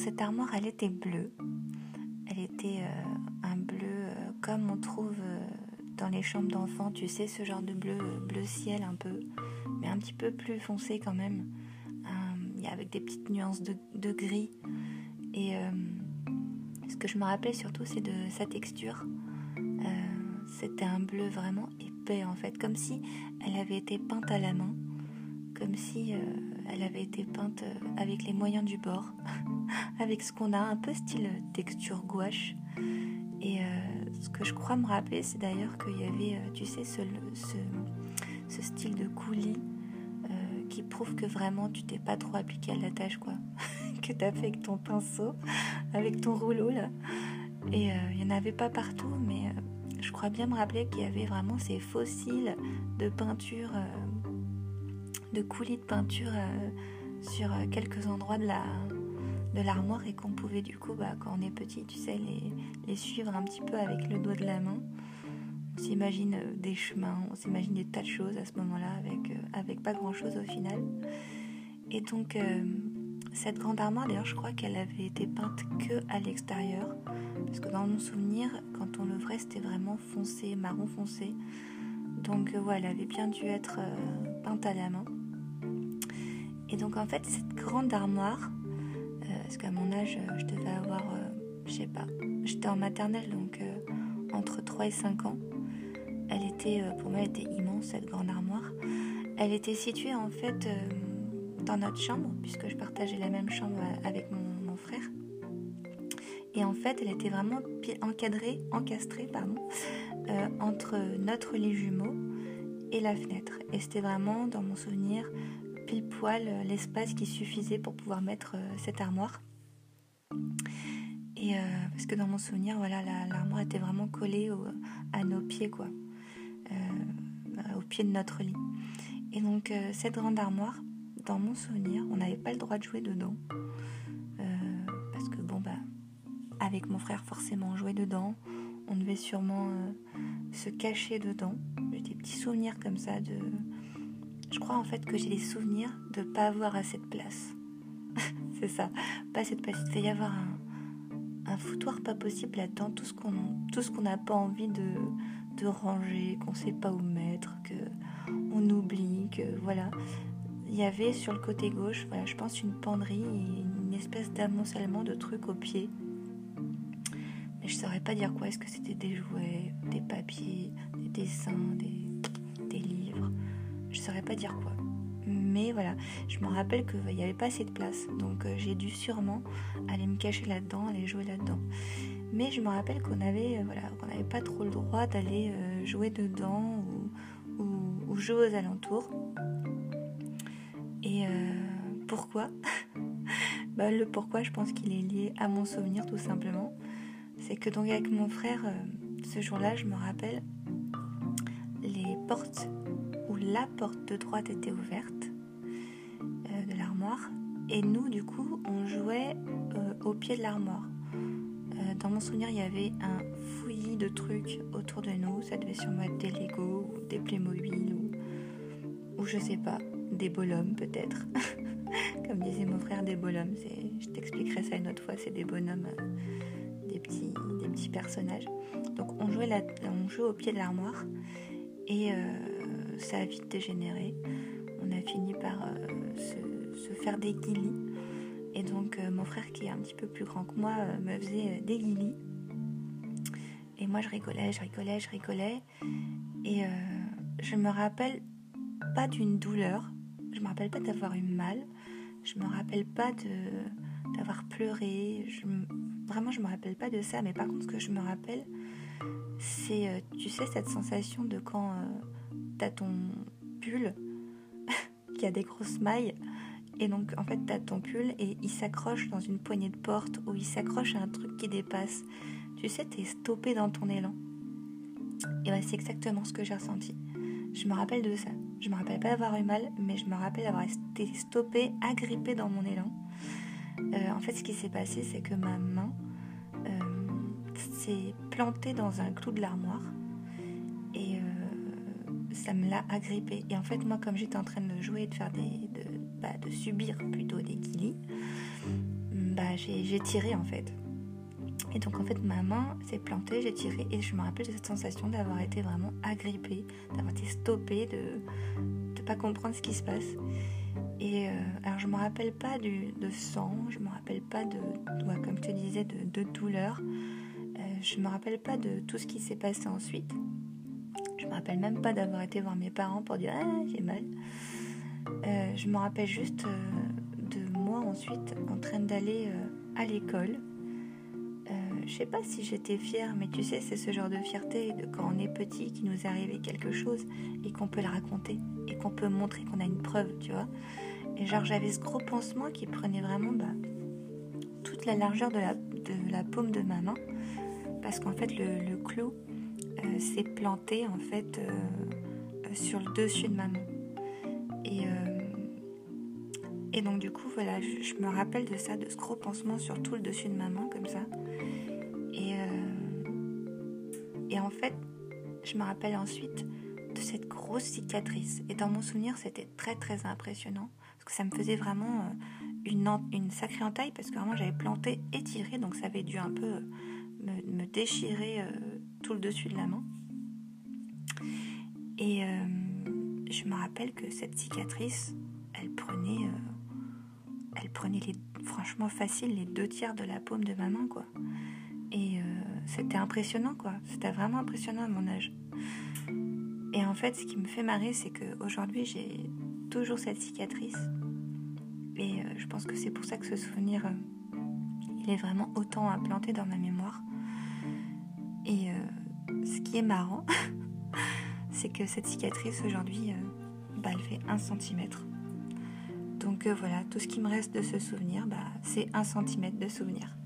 cette armoire, elle était bleue. Elle était un bleu comme on trouve dans les chambres d'enfants, tu sais, ce genre de bleu, bleu ciel un peu, mais un petit peu plus foncé quand même, avec des petites nuances de, gris. Et ce que je me rappelle surtout, c'est de sa texture. C'était un bleu vraiment épais en fait, comme si elle avait été peinte à la main, comme si elle avait été peinte avec les moyens du bord, avec ce qu'on a, un peu style texture gouache. Et ce que je crois me rappeler, c'est d'ailleurs qu'il y avait, euh, tu sais, ce, style de coulis euh, qui prouve que vraiment tu t'es pas trop appliqué à la tâche, quoi. que tu as fait avec ton pinceau, avec ton rouleau, là. Et euh, il n'y en avait pas partout, mais je crois bien me rappeler qu'il y avait vraiment ces fossiles de peinture, de coulis de peinture sur quelques endroits de la, de l'armoire et qu'on pouvait du coup, bah, quand on est petit, tu sais, les, les suivre un petit peu avec le doigt de la main. On s'imagine euh, des chemins, on s'imagine des tas de choses à ce moment-là avec, euh, avec pas grand-chose au final. Et donc, euh, cette grande armoire, d'ailleurs, je crois qu'elle avait été peinte que à l'extérieur. Parce que dans mon souvenir, quand on l'ouvrait, c'était vraiment foncé, marron foncé. Donc, voilà, elle avait bien dû être peinte à la main. Et donc, en fait, cette grande armoire, parce qu'à mon âge, euh, je devais avoir, euh, je sais pas, j'étais en maternelle, donc euh, entre 3 et 5 ans. Elle était, pour moi, elle était immense, cette grande armoire. Elle était située en fait dans notre chambre, puisque je partageais la même chambre avec mon, frère. Et en fait, elle était vraiment encadrée, encastrée, pardon, entre notre lit jumeau et la fenêtre. Et c'était vraiment, dans mon souvenir, pile poil euh, l'espace qui suffisait pour pouvoir mettre euh, cette armoire. Et euh, parce que dans mon souvenir, voilà, l'armoire était vraiment collée à nos pieds, quoi, au pied de notre lit. Et donc cette grande armoire, dans mon souvenir, on n'avait pas le droit de jouer dedans, parce que bon bah, avec mon frère forcément on jouait dedans, on devait sûrement se cacher dedans. J'ai des petits souvenirs comme ça de je crois en fait que j'ai des souvenirs de pas avoir assez de place. c'est ça, pas assez de place. Il devait y avoir un, foutoir pas possible là-dedans, tout ce qu'on n'a pas envie de, de ranger, qu'on sait pas où mettre, que on oublie, que voilà. Il y avait sur le côté gauche, voilà, je pense une penderie et une espèce d'amoncellement de trucs au pied. Je saurais pas dire quoi. Est-ce que c'était des jouets, des papiers, des dessins, des je saurais pas dire quoi. Mais voilà, je me rappelle qu'il n'y avait pas assez de place. Donc euh, j'ai dû sûrement aller me cacher là-dedans, aller jouer là-dedans. Mais je me rappelle qu'on euh, voilà, n'avait pas trop le droit d'aller euh, jouer dedans ou, jouer aux alentours. Et pourquoi? Bah, Le pourquoi, je pense qu'il est lié à mon souvenir tout simplement. C'est que donc avec mon frère, ce jour-là, je me rappelle, les portes la porte de droite était ouverte euh, de l'armoire et nous du coup on jouait euh, au pied de l'armoire. Euh, dans mon souvenir il y avait un fouillis de trucs autour de nous, ça devait sûrement être des Lego ou des Playmobil ou, ou je sais pas, des bonhommes peut-être. Comme disait mon frère, des bonhommes, je t'expliquerai ça une autre fois, c'est des bonhommes, des petits personnages. Donc on jouait, on jouait au pied de l'armoire et ça a vite dégénéré. On a fini par euh, se, faire des guilis. Et donc euh, mon frère qui est un petit peu plus grand que moi euh, me faisait des guilis. Et moi je rigolais, je rigolais, je rigolais. Et je me rappelle pas d'une douleur. Je me rappelle pas d'avoir eu mal. Je me rappelle pas d'avoir pleuré. Vraiment, je me rappelle pas de ça. Mais par contre, ce que je me rappelle, c'est, tu sais, cette sensation de quand t'as ton pull qui a des grosses mailles. Et donc, en fait, t'as ton pull et il s'accroche dans une poignée de porte ou il s'accroche à un truc qui dépasse. Tu sais, t'es stoppé dans ton élan. Et ouais, c'est exactement ce que j'ai ressenti. Je me rappelle de ça. Je me rappelle pas d'avoir eu mal, mais je me rappelle d'avoir été stoppé, agrippé dans mon élan. Euh, en fait, ce qui s'est passé, c'est que ma main euh, s'est plantée dans un clou de l'armoire ça me l'a agrippé. Et en fait, moi, comme j'étais en train de jouer, de faire des. de, bah, de subir plutôt des guilis, bah, j'ai tiré en fait. Et donc en fait ma main s'est plantée, j'ai tiré et je me rappelle de cette sensation d'avoir été vraiment agrippée, d'avoir été stoppée, de ne pas comprendre ce qui se passe. Et euh, alors je me rappelle pas de sang, je me rappelle pas de, comme je te disais, de, douleur. Euh, je me rappelle pas de tout ce qui s'est passé ensuite. Je me rappelle même pas d'avoir été voir mes parents pour dire ah j'ai mal. Euh, je me rappelle juste de moi ensuite en train d'aller à l'école je sais pas si j'étais fière, mais tu sais, c'est ce genre de fierté de quand on est petit, qu'il nous arrivé quelque chose et qu'on peut le raconter et qu'on peut montrer qu'on a une preuve, tu vois. Et genre, j'avais ce gros pansement qui prenait vraiment bah, toute la largeur de la, la paume de ma main parce qu'en fait, le, clou euh, s'est planté en fait euh, euh, sur le dessus de ma main. Et, donc, du coup, voilà, je, me rappelle de ça, de ce gros pansement sur tout le dessus de ma main, comme ça. Et en fait, je me rappelle ensuite de cette grosse cicatrice. Et dans mon souvenir, c'était très très impressionnant. Parce que ça me faisait vraiment euh, une, sacrée entaille. Parce que vraiment, j'avais planté et tiré. Donc ça avait dû un peu euh, me, déchirer euh, tout le dessus de la main. Et je me rappelle que cette cicatrice, elle prenait, elle prenait les, franchement facile les deux tiers de la paume de ma main, quoi. Et c'était impressionnant, quoi. C'était vraiment impressionnant à mon âge. Et en fait, ce qui me fait marrer, c'est qu'aujourd'hui, j'ai toujours cette cicatrice. Et euh, je pense que c'est pour ça que ce souvenir, euh, il est vraiment autant implanté dans ma mémoire. Et euh, ce qui est marrant, c'est que cette cicatrice, aujourd'hui, bah, elle fait un centimètre. Donc voilà, tout ce qui me reste de ce souvenir, bah, c'est un centimètre de souvenir.